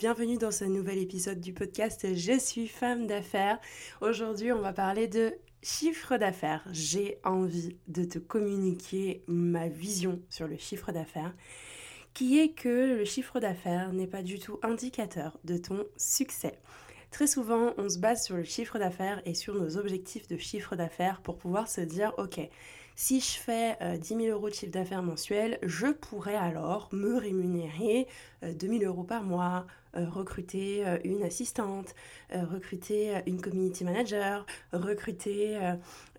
bienvenue dans ce nouvel épisode du podcast Je suis femme d'affaires. Aujourd'hui, on va parler de chiffre d'affaires. J'ai envie de te communiquer ma vision sur le chiffre d'affaires qui est que le chiffre d'affaires n'est pas du tout indicateur de ton succès. Très souvent, on se base sur le chiffre d'affaires et sur nos objectifs de chiffre d'affaires pour pouvoir se dire, ok, si je fais 10 euh, 000 euros de chiffre d'affaires mensuel, je pourrais alors me rémunérer 2 euh, 000 euros par mois, euh, recruter une assistante, recruter une community manager, recruter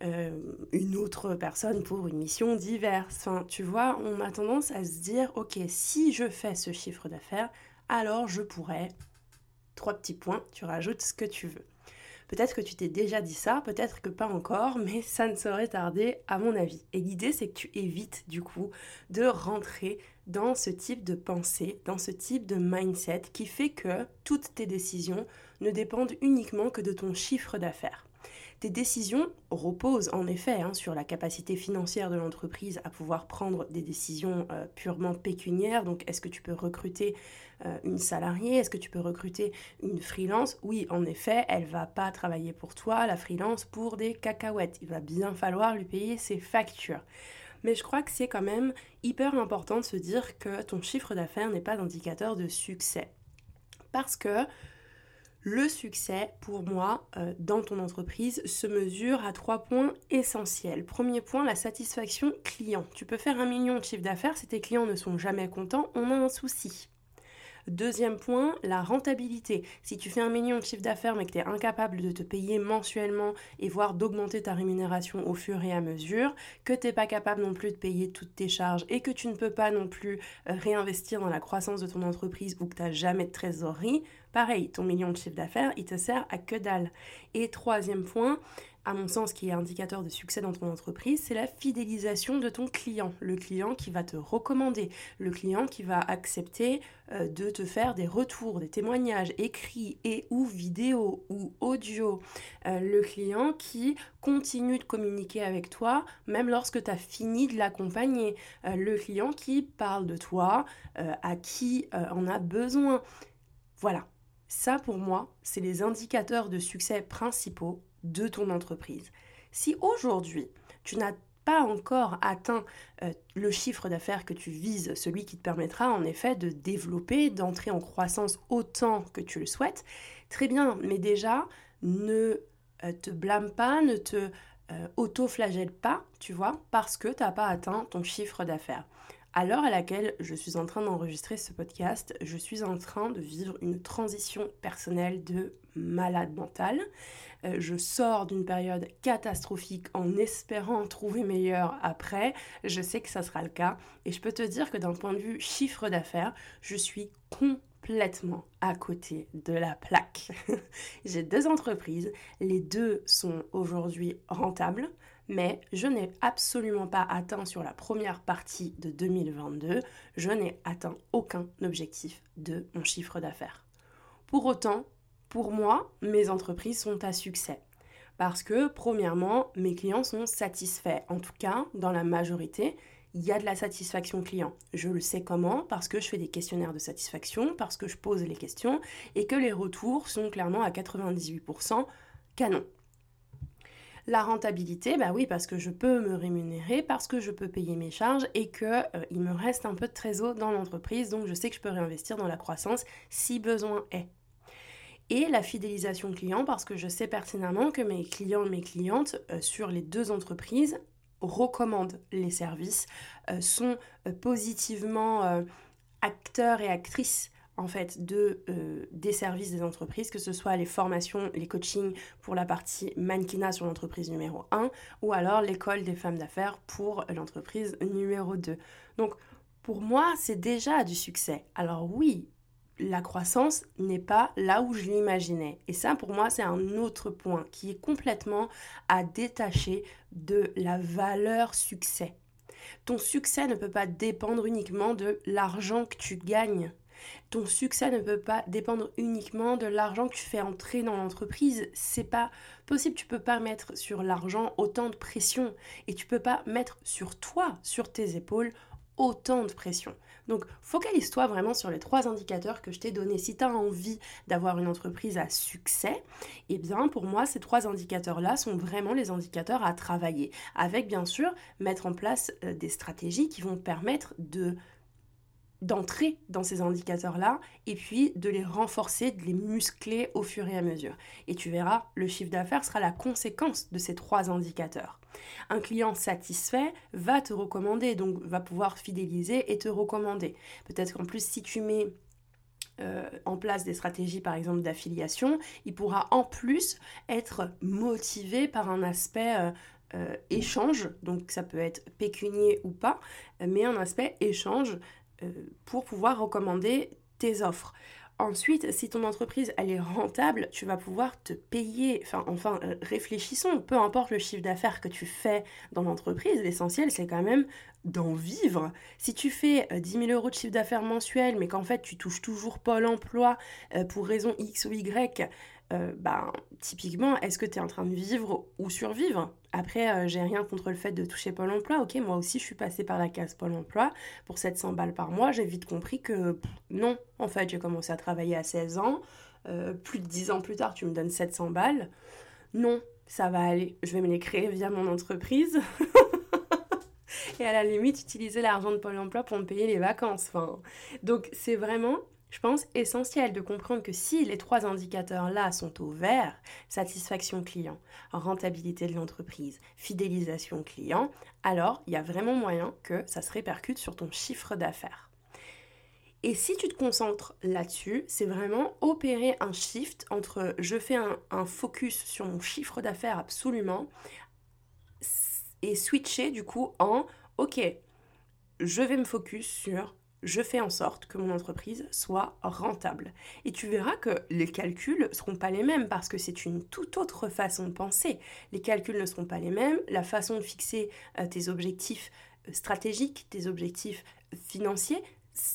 une autre personne pour une mission diverse. Enfin, tu vois, on a tendance à se dire, ok, si je fais ce chiffre d'affaires, alors je pourrais trois petits points, tu rajoutes ce que tu veux. Peut-être que tu t'es déjà dit ça, peut-être que pas encore, mais ça ne saurait tarder à mon avis. Et l'idée c'est que tu évites du coup de rentrer dans ce type de pensée, dans ce type de mindset qui fait que toutes tes décisions ne dépendent uniquement que de ton chiffre d'affaires. Tes décisions reposent en effet hein, sur la capacité financière de l'entreprise à pouvoir prendre des décisions euh, purement pécuniaires. Donc, est-ce que tu peux recruter euh, une salariée? Est-ce que tu peux recruter une freelance? Oui, en effet, elle va pas travailler pour toi, la freelance, pour des cacahuètes. Il va bien falloir lui payer ses factures. Mais je crois que c'est quand même hyper important de se dire que ton chiffre d'affaires n'est pas indicateur de succès. Parce que le succès, pour moi, euh, dans ton entreprise, se mesure à trois points essentiels. Premier point, la satisfaction client. Tu peux faire un million de chiffre d'affaires, si tes clients ne sont jamais contents, on a un souci. Deuxième point, la rentabilité. Si tu fais un million de chiffre d'affaires mais que tu es incapable de te payer mensuellement et voire d'augmenter ta rémunération au fur et à mesure, que tu n'es pas capable non plus de payer toutes tes charges et que tu ne peux pas non plus euh, réinvestir dans la croissance de ton entreprise ou que tu n'as jamais de trésorerie, pareil, ton million de chiffre d'affaires, il te sert à que dalle. Et troisième point, à mon sens, qui est indicateur de succès dans ton entreprise, c'est la fidélisation de ton client. Le client qui va te recommander, le client qui va accepter euh, de te faire des retours, des témoignages écrits et ou vidéo ou audio. Euh, le client qui continue de communiquer avec toi même lorsque tu as fini de l'accompagner. Euh, le client qui parle de toi, à qui on a besoin. Voilà. Ça, pour moi, c'est les indicateurs de succès principaux de ton entreprise. Si aujourd'hui, tu n'as pas encore atteint euh, le chiffre d'affaires que tu vises, celui qui te permettra en effet de développer, d'entrer en croissance autant que tu le souhaites, très bien, mais déjà, ne euh, te blâme pas, ne te euh, auto-flagelle pas, tu vois, parce que tu n'as pas atteint ton chiffre d'affaires. À l'heure à laquelle je suis en train d'enregistrer ce podcast, je suis en train de vivre une transition personnelle de malade mental. Euh, je sors d'une période catastrophique en espérant trouver meilleur après. Je sais que ça sera le cas. Et je peux te dire que d'un point de vue chiffre d'affaires, je suis complètement à côté de la plaque. J'ai deux entreprises. Les deux sont aujourd'hui rentables mais je n'ai absolument pas atteint sur la première partie de 2022, je n'ai atteint aucun objectif de mon chiffre d'affaires. Pour autant, pour moi, mes entreprises sont à succès. Parce que, premièrement, mes clients sont satisfaits. En tout cas, dans la majorité, il y a de la satisfaction client. Je le sais comment Parce que je fais des questionnaires de satisfaction, parce que je pose les questions et que les retours sont clairement à 98% canon. La rentabilité, bah oui, parce que je peux me rémunérer, parce que je peux payer mes charges et que euh, il me reste un peu de trésor dans l'entreprise, donc je sais que je peux réinvestir dans la croissance si besoin est. Et la fidélisation client, parce que je sais pertinemment que mes clients et mes clientes euh, sur les deux entreprises recommandent les services, euh, sont positivement acteurs et actrices en fait de, euh, des services des entreprises, que ce soit les formations, les coachings pour la partie mannequinat sur l'entreprise numéro 1 ou alors l'école des femmes d'affaires pour l'entreprise numéro 2. Donc pour moi, c'est déjà du succès. Alors oui, la croissance n'est pas là où je l'imaginais. Et ça, pour moi, c'est un autre point qui est complètement à détacher de la valeur succès. Ton succès ne peut pas dépendre uniquement de l'argent que tu gagnes. Ton succès ne peut pas dépendre uniquement de l'argent que tu fais entrer dans l'entreprise. C'est pas possible. Tu peux pas mettre sur l'argent autant de pression et tu peux pas mettre sur toi, sur tes épaules, autant de pression. Donc focalise-toi vraiment sur les trois indicateurs que je t'ai donnés. Si tu as envie d'avoir une entreprise à succès, eh bien pour moi ces trois indicateurs-là sont vraiment les indicateurs à travailler. Avec bien sûr mettre en place euh, des stratégies qui vont permettre de d'entrer dans ces indicateurs-là et puis de les renforcer, de les muscler au fur et à mesure. Et tu verras, le chiffre d'affaires sera la conséquence de ces trois indicateurs. Un client satisfait va te recommander, donc va pouvoir fidéliser et te recommander. Peut-être qu'en plus, si tu mets euh, en place des stratégies par exemple d'affiliation, il pourra en plus être motivé par un aspect euh, euh, échange, donc ça peut être pécunier ou pas, mais un aspect échange pour pouvoir recommander tes offres. Ensuite, si ton entreprise elle est rentable, tu vas pouvoir te payer. Enfin, enfin, euh, réfléchissons. Peu importe le chiffre d'affaires que tu fais dans l'entreprise, l'essentiel c'est quand même d'en vivre. Si tu fais 10 euh, 000 euros de chiffre d'affaires mensuel, mais qu'en fait tu touches toujours pas l'emploi pour raison X ou Y, euh, ben, typiquement, est-ce que tu es en train de vivre ou survivre? Après, euh, j'ai rien contre le fait de toucher Pôle emploi. Ok, moi aussi, je suis passée par la case Pôle emploi pour 700 balles par mois. J'ai vite compris que non, en fait, j'ai commencé à travailler à 16 ans. Euh, plus de 10 ans plus tard, tu me donnes 700 balles. Non, ça va aller. Je vais me les créer via mon entreprise. Et à la limite, utiliser l'argent de Pôle emploi pour me payer les vacances. Enfin, donc, c'est vraiment je pense, essentiel de comprendre que si les trois indicateurs-là sont au vert, satisfaction client, rentabilité de l'entreprise, fidélisation client, alors il y a vraiment moyen que ça se répercute sur ton chiffre d'affaires. Et si tu te concentres là-dessus, c'est vraiment opérer un shift entre je fais un, un focus sur mon chiffre d'affaires absolument et switcher du coup en ok, je vais me focus sur je fais en sorte que mon entreprise soit rentable. Et tu verras que les calculs ne seront pas les mêmes parce que c'est une toute autre façon de penser. Les calculs ne seront pas les mêmes, la façon de fixer euh, tes objectifs euh, stratégiques, tes objectifs financiers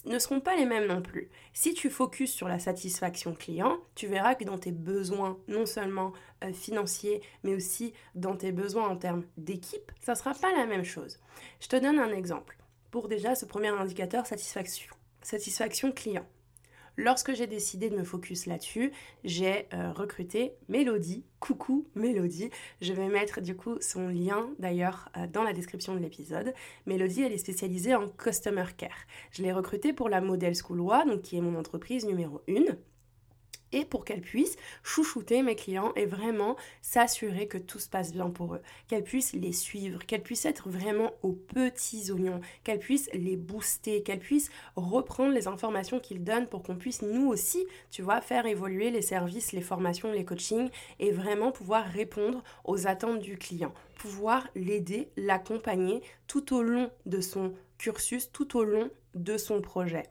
ne seront pas les mêmes non plus. Si tu focuses sur la satisfaction client, tu verras que dans tes besoins, non seulement euh, financiers, mais aussi dans tes besoins en termes d'équipe, ça ne sera pas la même chose. Je te donne un exemple pour déjà ce premier indicateur satisfaction, satisfaction client. Lorsque j'ai décidé de me focus là-dessus, j'ai euh, recruté Mélodie. Coucou Mélodie. Je vais mettre du coup son lien d'ailleurs euh, dans la description de l'épisode. Mélodie, elle est spécialisée en Customer Care. Je l'ai recrutée pour la Model School donc qui est mon entreprise numéro 1 et pour qu'elle puisse chouchouter mes clients et vraiment s'assurer que tout se passe bien pour eux, qu'elle puisse les suivre, qu'elle puisse être vraiment aux petits oignons, qu'elle puisse les booster, qu'elle puisse reprendre les informations qu'ils donnent pour qu'on puisse nous aussi, tu vois, faire évoluer les services, les formations, les coachings et vraiment pouvoir répondre aux attentes du client, pouvoir l'aider, l'accompagner tout au long de son cursus, tout au long de son projet.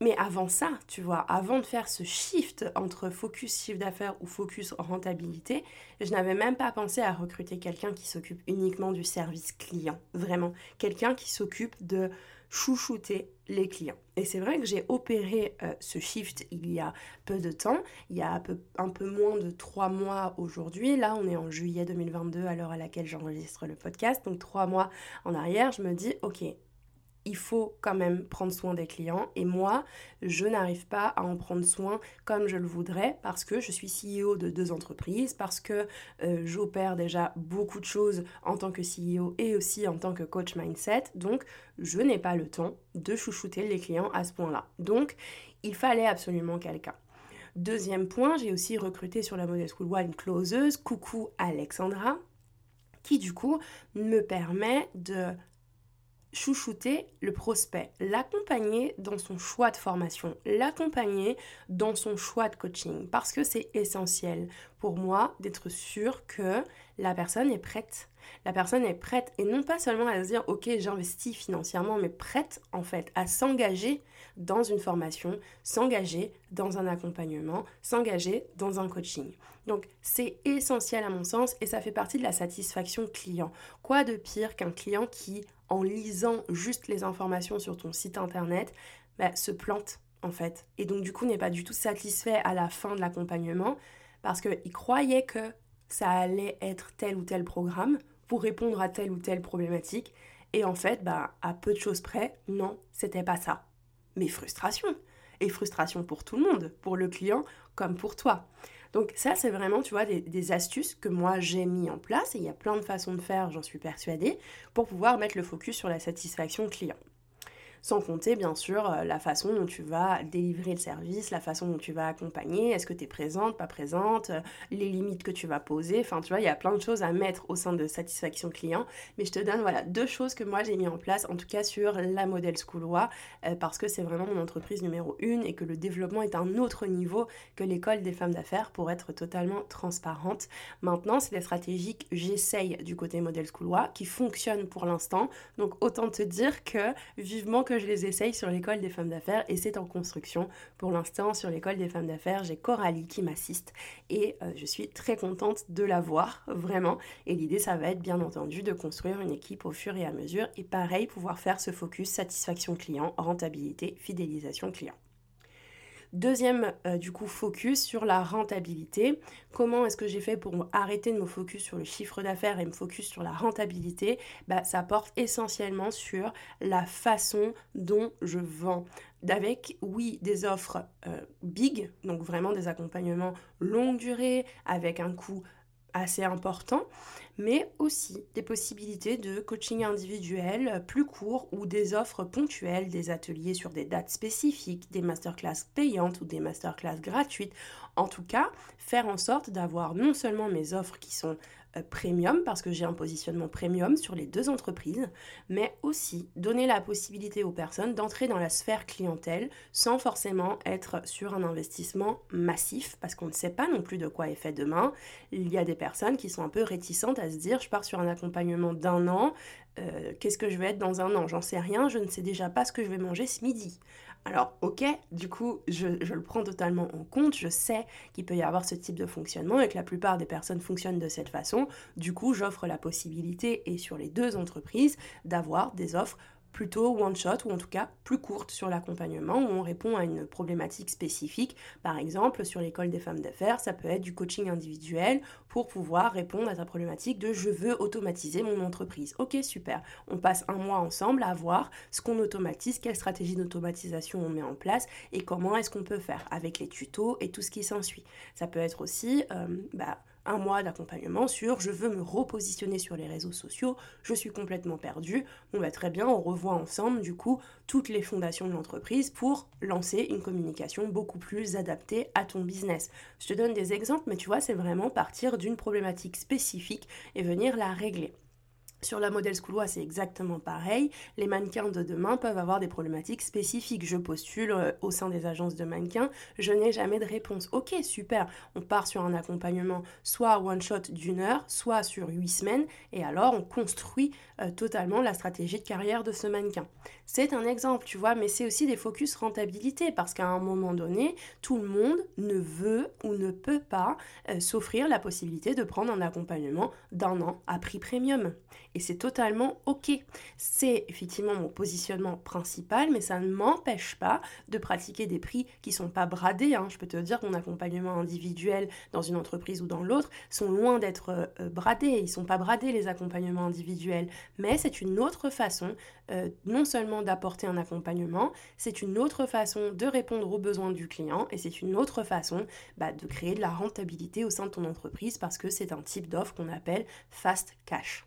Mais avant ça, tu vois, avant de faire ce shift entre focus chiffre d'affaires ou focus rentabilité, je n'avais même pas pensé à recruter quelqu'un qui s'occupe uniquement du service client. Vraiment, quelqu'un qui s'occupe de chouchouter les clients. Et c'est vrai que j'ai opéré euh, ce shift il y a peu de temps, il y a un peu, un peu moins de trois mois aujourd'hui. Là, on est en juillet 2022 à l'heure à laquelle j'enregistre le podcast. Donc trois mois en arrière, je me dis, ok, il faut quand même prendre soin des clients. Et moi, je n'arrive pas à en prendre soin comme je le voudrais parce que je suis CEO de deux entreprises, parce que euh, j'opère déjà beaucoup de choses en tant que CEO et aussi en tant que coach mindset. Donc, je n'ai pas le temps de chouchouter les clients à ce point-là. Donc, il fallait absolument quelqu'un. Deuxième point, j'ai aussi recruté sur la Model School One closeuse, coucou Alexandra, qui du coup me permet de chouchouter le prospect, l'accompagner dans son choix de formation, l'accompagner dans son choix de coaching, parce que c'est essentiel pour moi d'être sûr que la personne est prête La personne est prête, et non pas seulement à se dire, ok, j'investis financièrement, mais prête en fait à s'engager dans une formation, s'engager dans un accompagnement, s'engager dans un coaching. Donc c'est essentiel à mon sens et ça fait partie de la satisfaction client. Quoi de pire qu'un client qui, en lisant juste les informations sur ton site internet, bah, se plante en fait. Et donc du coup n'est pas du tout satisfait à la fin de l'accompagnement parce qu'il croyait que ça allait être tel ou tel programme pour répondre à telle ou telle problématique. Et en fait, bah, à peu de choses près, non, c'était pas ça. Mais frustration. Et frustration pour tout le monde, pour le client comme pour toi. Donc ça, c'est vraiment, tu vois, des, astuces que moi j'ai mis en place, et il y a plein de façons de faire, j'en suis persuadée, pour pouvoir mettre le focus sur la satisfaction client sans compter bien sûr euh, la façon dont tu vas délivrer le service, la façon dont tu vas accompagner, est-ce que tu es présente, pas présente, euh, les limites que tu vas poser, enfin tu vois, il y a plein de choses à mettre au sein de satisfaction client, mais je te donne voilà deux choses que moi j'ai mis en place, en tout cas sur la Model Schoolois, euh, parce que c'est vraiment mon entreprise numéro une et que le développement est un autre niveau que l'école des femmes d'affaires pour être totalement transparente. Maintenant, c'est des stratégies que j'essaye du côté Model Schoolois qui fonctionnent pour l'instant, donc autant te dire que vivement que je les essaye sur l'école des femmes d'affaires et c'est en construction. Pour l'instant, sur l'école des femmes d'affaires, j'ai Coralie qui m'assiste et euh, je suis très contente de la voir, vraiment. Et l'idée, ça va être bien entendu de construire une équipe au fur et à mesure et pareil, pouvoir faire ce focus satisfaction client, rentabilité, fidélisation client. Deuxième, euh, du coup, focus sur la rentabilité. Comment est-ce que j'ai fait pour arrêter de me focus sur le chiffre d'affaires et me focus sur la rentabilité? Bah, Ça porte essentiellement sur la façon dont je vends. Avec, oui, des offres euh, big, donc vraiment des accompagnements longue durée, avec un coût assez important, mais aussi des possibilités de coaching individuel plus court ou des offres ponctuelles, des ateliers sur des dates spécifiques, des masterclass payantes ou des masterclass gratuites. En tout cas, faire en sorte d'avoir non seulement mes offres qui sont premium parce que j'ai un positionnement premium sur les deux entreprises, mais aussi donner la possibilité aux personnes d'entrer dans la sphère clientèle sans forcément être sur un investissement massif parce qu'on ne sait pas non plus de quoi est fait demain. Il y a des personnes qui sont un peu réticentes à se dire je pars sur un accompagnement d'un an, euh, qu'est-ce que je vais être dans un an? J'en sais rien, je ne sais déjà pas ce que je vais manger ce midi. Alors ok, du coup, je, le prends totalement en compte, je sais qu'il peut y avoir ce type de fonctionnement et que la plupart des personnes fonctionnent de cette façon. Du coup, j'offre la possibilité, et sur les deux entreprises, d'avoir des offres plutôt one shot ou en tout cas plus courte sur l'accompagnement où on répond à une problématique spécifique. Par exemple, sur l'école des femmes d'affaires, ça peut être du coaching individuel pour pouvoir répondre à ta problématique de je veux automatiser mon entreprise. Ok, super. On passe un mois ensemble à voir ce qu'on automatise, quelle stratégie d'automatisation on met en place et comment est-ce qu'on peut faire avec les tutos et tout ce qui s'ensuit. Ça peut être aussi euh, bah, un mois d'accompagnement sur je veux me repositionner sur les réseaux sociaux, je suis complètement perdu. On va très bien, on revoit ensemble du coup toutes les fondations de l'entreprise pour lancer une communication beaucoup plus adaptée à ton business. Je te donne des exemples, mais tu vois, c'est vraiment partir d'une problématique spécifique et venir la régler. Sur la modèle Schoolois, c'est exactement pareil. Les mannequins de demain peuvent avoir des problématiques spécifiques. Je postule euh, au sein des agences de mannequins, je n'ai jamais de réponse. Ok, super. On part sur un accompagnement soit one shot d'une heure, soit sur huit semaines, et alors on construit euh, totalement la stratégie de carrière de ce mannequin. C'est un exemple, tu vois, mais c'est aussi des focus rentabilité parce qu'à un moment donné, tout le monde ne veut ou ne peut pas euh, s'offrir la possibilité de prendre un accompagnement d'un an à prix premium et c'est totalement ok. C'est effectivement mon positionnement principal, mais ça ne m'empêche pas de pratiquer des prix qui sont pas bradés. Hein. Je peux te dire que mon accompagnement individuel dans une entreprise ou dans l'autre sont loin d'être euh, bradés. Ils sont pas bradés les accompagnements individuels, mais c'est une autre façon euh, non seulement d'apporter un accompagnement, c'est une autre façon de répondre aux besoins du client et c'est une autre façon bah, de créer de la rentabilité au sein de ton entreprise parce que c'est un type d'offre qu'on appelle fast cash.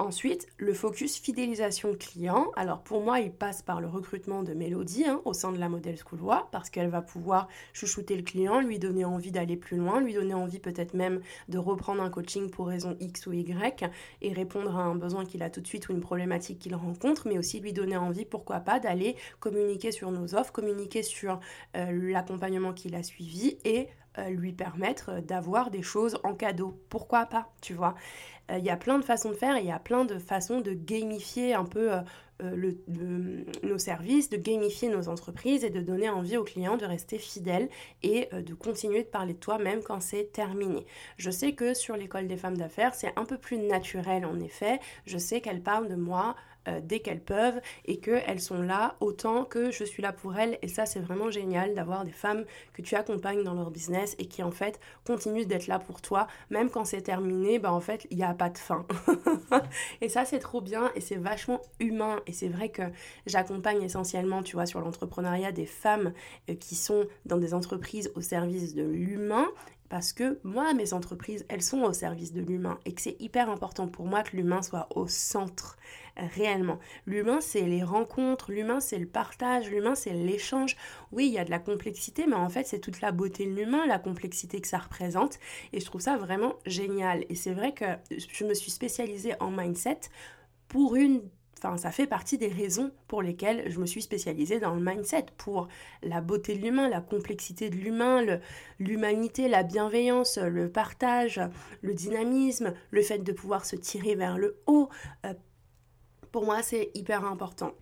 Ensuite, le focus fidélisation client. Alors pour moi, il passe par le recrutement de Mélodie hein, au sein de la modèle Schoolois parce qu'elle va pouvoir chouchouter le client, lui donner envie d'aller plus loin, lui donner envie peut-être même de reprendre un coaching pour raison X ou Y et répondre à un besoin qu'il a tout de suite ou une problématique qu'il rencontre, mais aussi lui donner envie, pourquoi pas, d'aller communiquer sur nos offres, communiquer sur euh, l'accompagnement qu'il a suivi et lui permettre d'avoir des choses en cadeau. Pourquoi pas, tu vois? Il y a plein de façons de faire, il y a plein de façons de gamifier un peu le, nos services, de gamifier nos entreprises et de donner envie aux clients de rester fidèles et de continuer de parler de toi même quand c'est terminé. Je sais que sur l'école des femmes d'affaires, c'est un peu plus naturel en effet. Je sais qu'elles parlent de moi euh, dès qu'elles peuvent et qu'elles sont là autant que je suis là pour elles. Et ça, c'est vraiment génial d'avoir des femmes que tu accompagnes dans leur business et qui en fait continuent d'être là pour toi. Même quand c'est terminé, bah en fait, il n'y a pas de fin. et ça, c'est trop bien et c'est vachement humain. Et c'est vrai que j'accompagne essentiellement, tu vois, sur l'entrepreneuriat des femmes euh, qui sont dans des entreprises au service de l'humain parce que moi, mes entreprises, elles sont au service de l'humain et que c'est hyper important pour moi que l'humain soit au centre réellement. L'humain, c'est les rencontres, l'humain, c'est le partage, l'humain, c'est l'échange. Oui, il y a de la complexité, mais en fait, c'est toute la beauté de l'humain, la complexité que ça représente. Et je trouve ça vraiment génial. Et c'est vrai que je me suis spécialisée en mindset pour une Enfin, ça fait partie des raisons pour lesquelles je me suis spécialisée dans le mindset, pour la beauté de l'humain, la complexité de l'humain, l'humanité, la bienveillance, le partage, le dynamisme, le fait de pouvoir se tirer vers le haut. Euh, pour moi, c'est hyper important.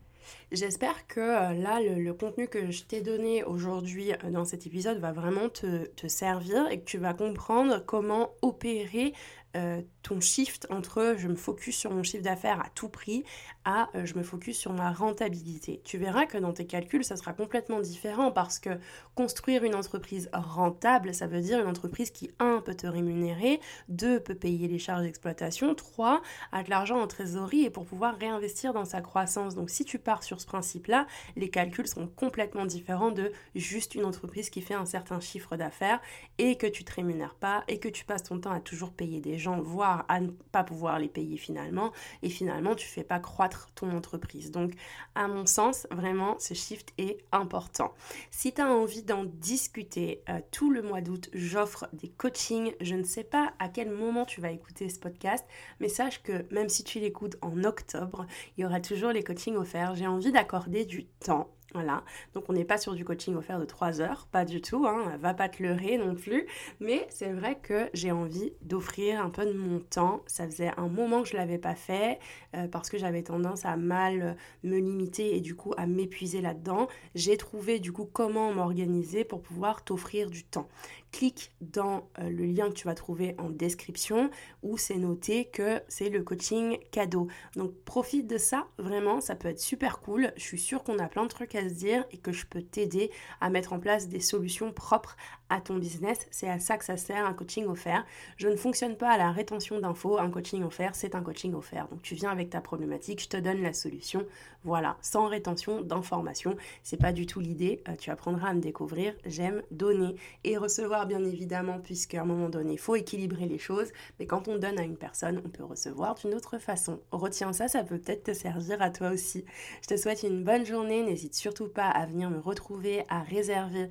J'espère que euh, là, le, contenu que je t'ai donné aujourd'hui euh, dans cet épisode va vraiment te, te, servir et que tu vas comprendre comment opérer euh, ton shift entre je me focus sur mon chiffre d'affaires à tout prix à euh, je me focus sur ma rentabilité. Tu verras que dans tes calculs, ça sera complètement différent parce que construire une entreprise rentable, ça veut dire une entreprise qui, un, peut te rémunérer, deux, peut payer les charges d'exploitation, trois, a de l'argent en trésorerie et pour pouvoir réinvestir dans sa croissance. Donc si tu pars sur ce principe-là, les calculs sont complètement différents de juste une entreprise qui fait un certain chiffre d'affaires et que tu te rémunères pas et que tu passes ton temps à toujours payer des gens, voire à ne pas pouvoir les payer finalement, et finalement tu fais pas croître ton entreprise. Donc à mon sens, vraiment, ce shift est important. Si tu as envie d'en discuter, euh, tout le mois d'août, j'offre des coachings. Je ne sais pas à quel moment tu vas écouter ce podcast, mais sache que même si tu l'écoutes en octobre, il y aura toujours les coachings offerts. J'ai envie d'accorder du temps voilà, donc on n'est pas sur du coaching offert de 3 heures, pas du tout, hein, va pas te leurrer non plus, mais c'est vrai que j'ai envie d'offrir un peu de mon temps. Ça faisait un moment que je l'avais pas fait euh, parce que j'avais tendance à mal me limiter et du coup à m'épuiser là-dedans. J'ai trouvé du coup comment m'organiser pour pouvoir t'offrir du temps clique dans euh, le lien que tu vas trouver en description où c'est noté que c'est le coaching cadeau. Donc profite de ça, vraiment, ça peut être super cool. Je suis sûre qu'on a plein de trucs se dire et que je peux t'aider à mettre en place des solutions propres à ton business. C'est à ça que ça sert un coaching offert. Je ne fonctionne pas à la rétention d'infos. Un coaching offert, c'est un coaching offert. Donc tu viens avec ta problématique, je te donne la solution. Voilà, sans rétention d'informations. C'est pas du tout l'idée. Euh, tu apprendras à me découvrir. J'aime donner et recevoir bien évidemment, puisqu'à un moment donné, faut équilibrer les choses. Mais quand on donne à une personne, on peut recevoir d'une autre façon. Retiens ça, ça peut peut-être te servir à toi aussi. Je te souhaite une bonne journée. N'hésite surtout pas à venir me retrouver, à réserver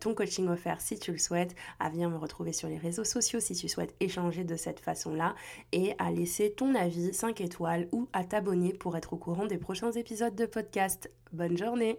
ton coaching offert si tu le souhaites, à venir me retrouver sur les réseaux sociaux si tu souhaites échanger de cette façon-là et à laisser ton avis 5 étoiles ou à t'abonner pour être au courant des prochains épisodes de podcast. Bonne journée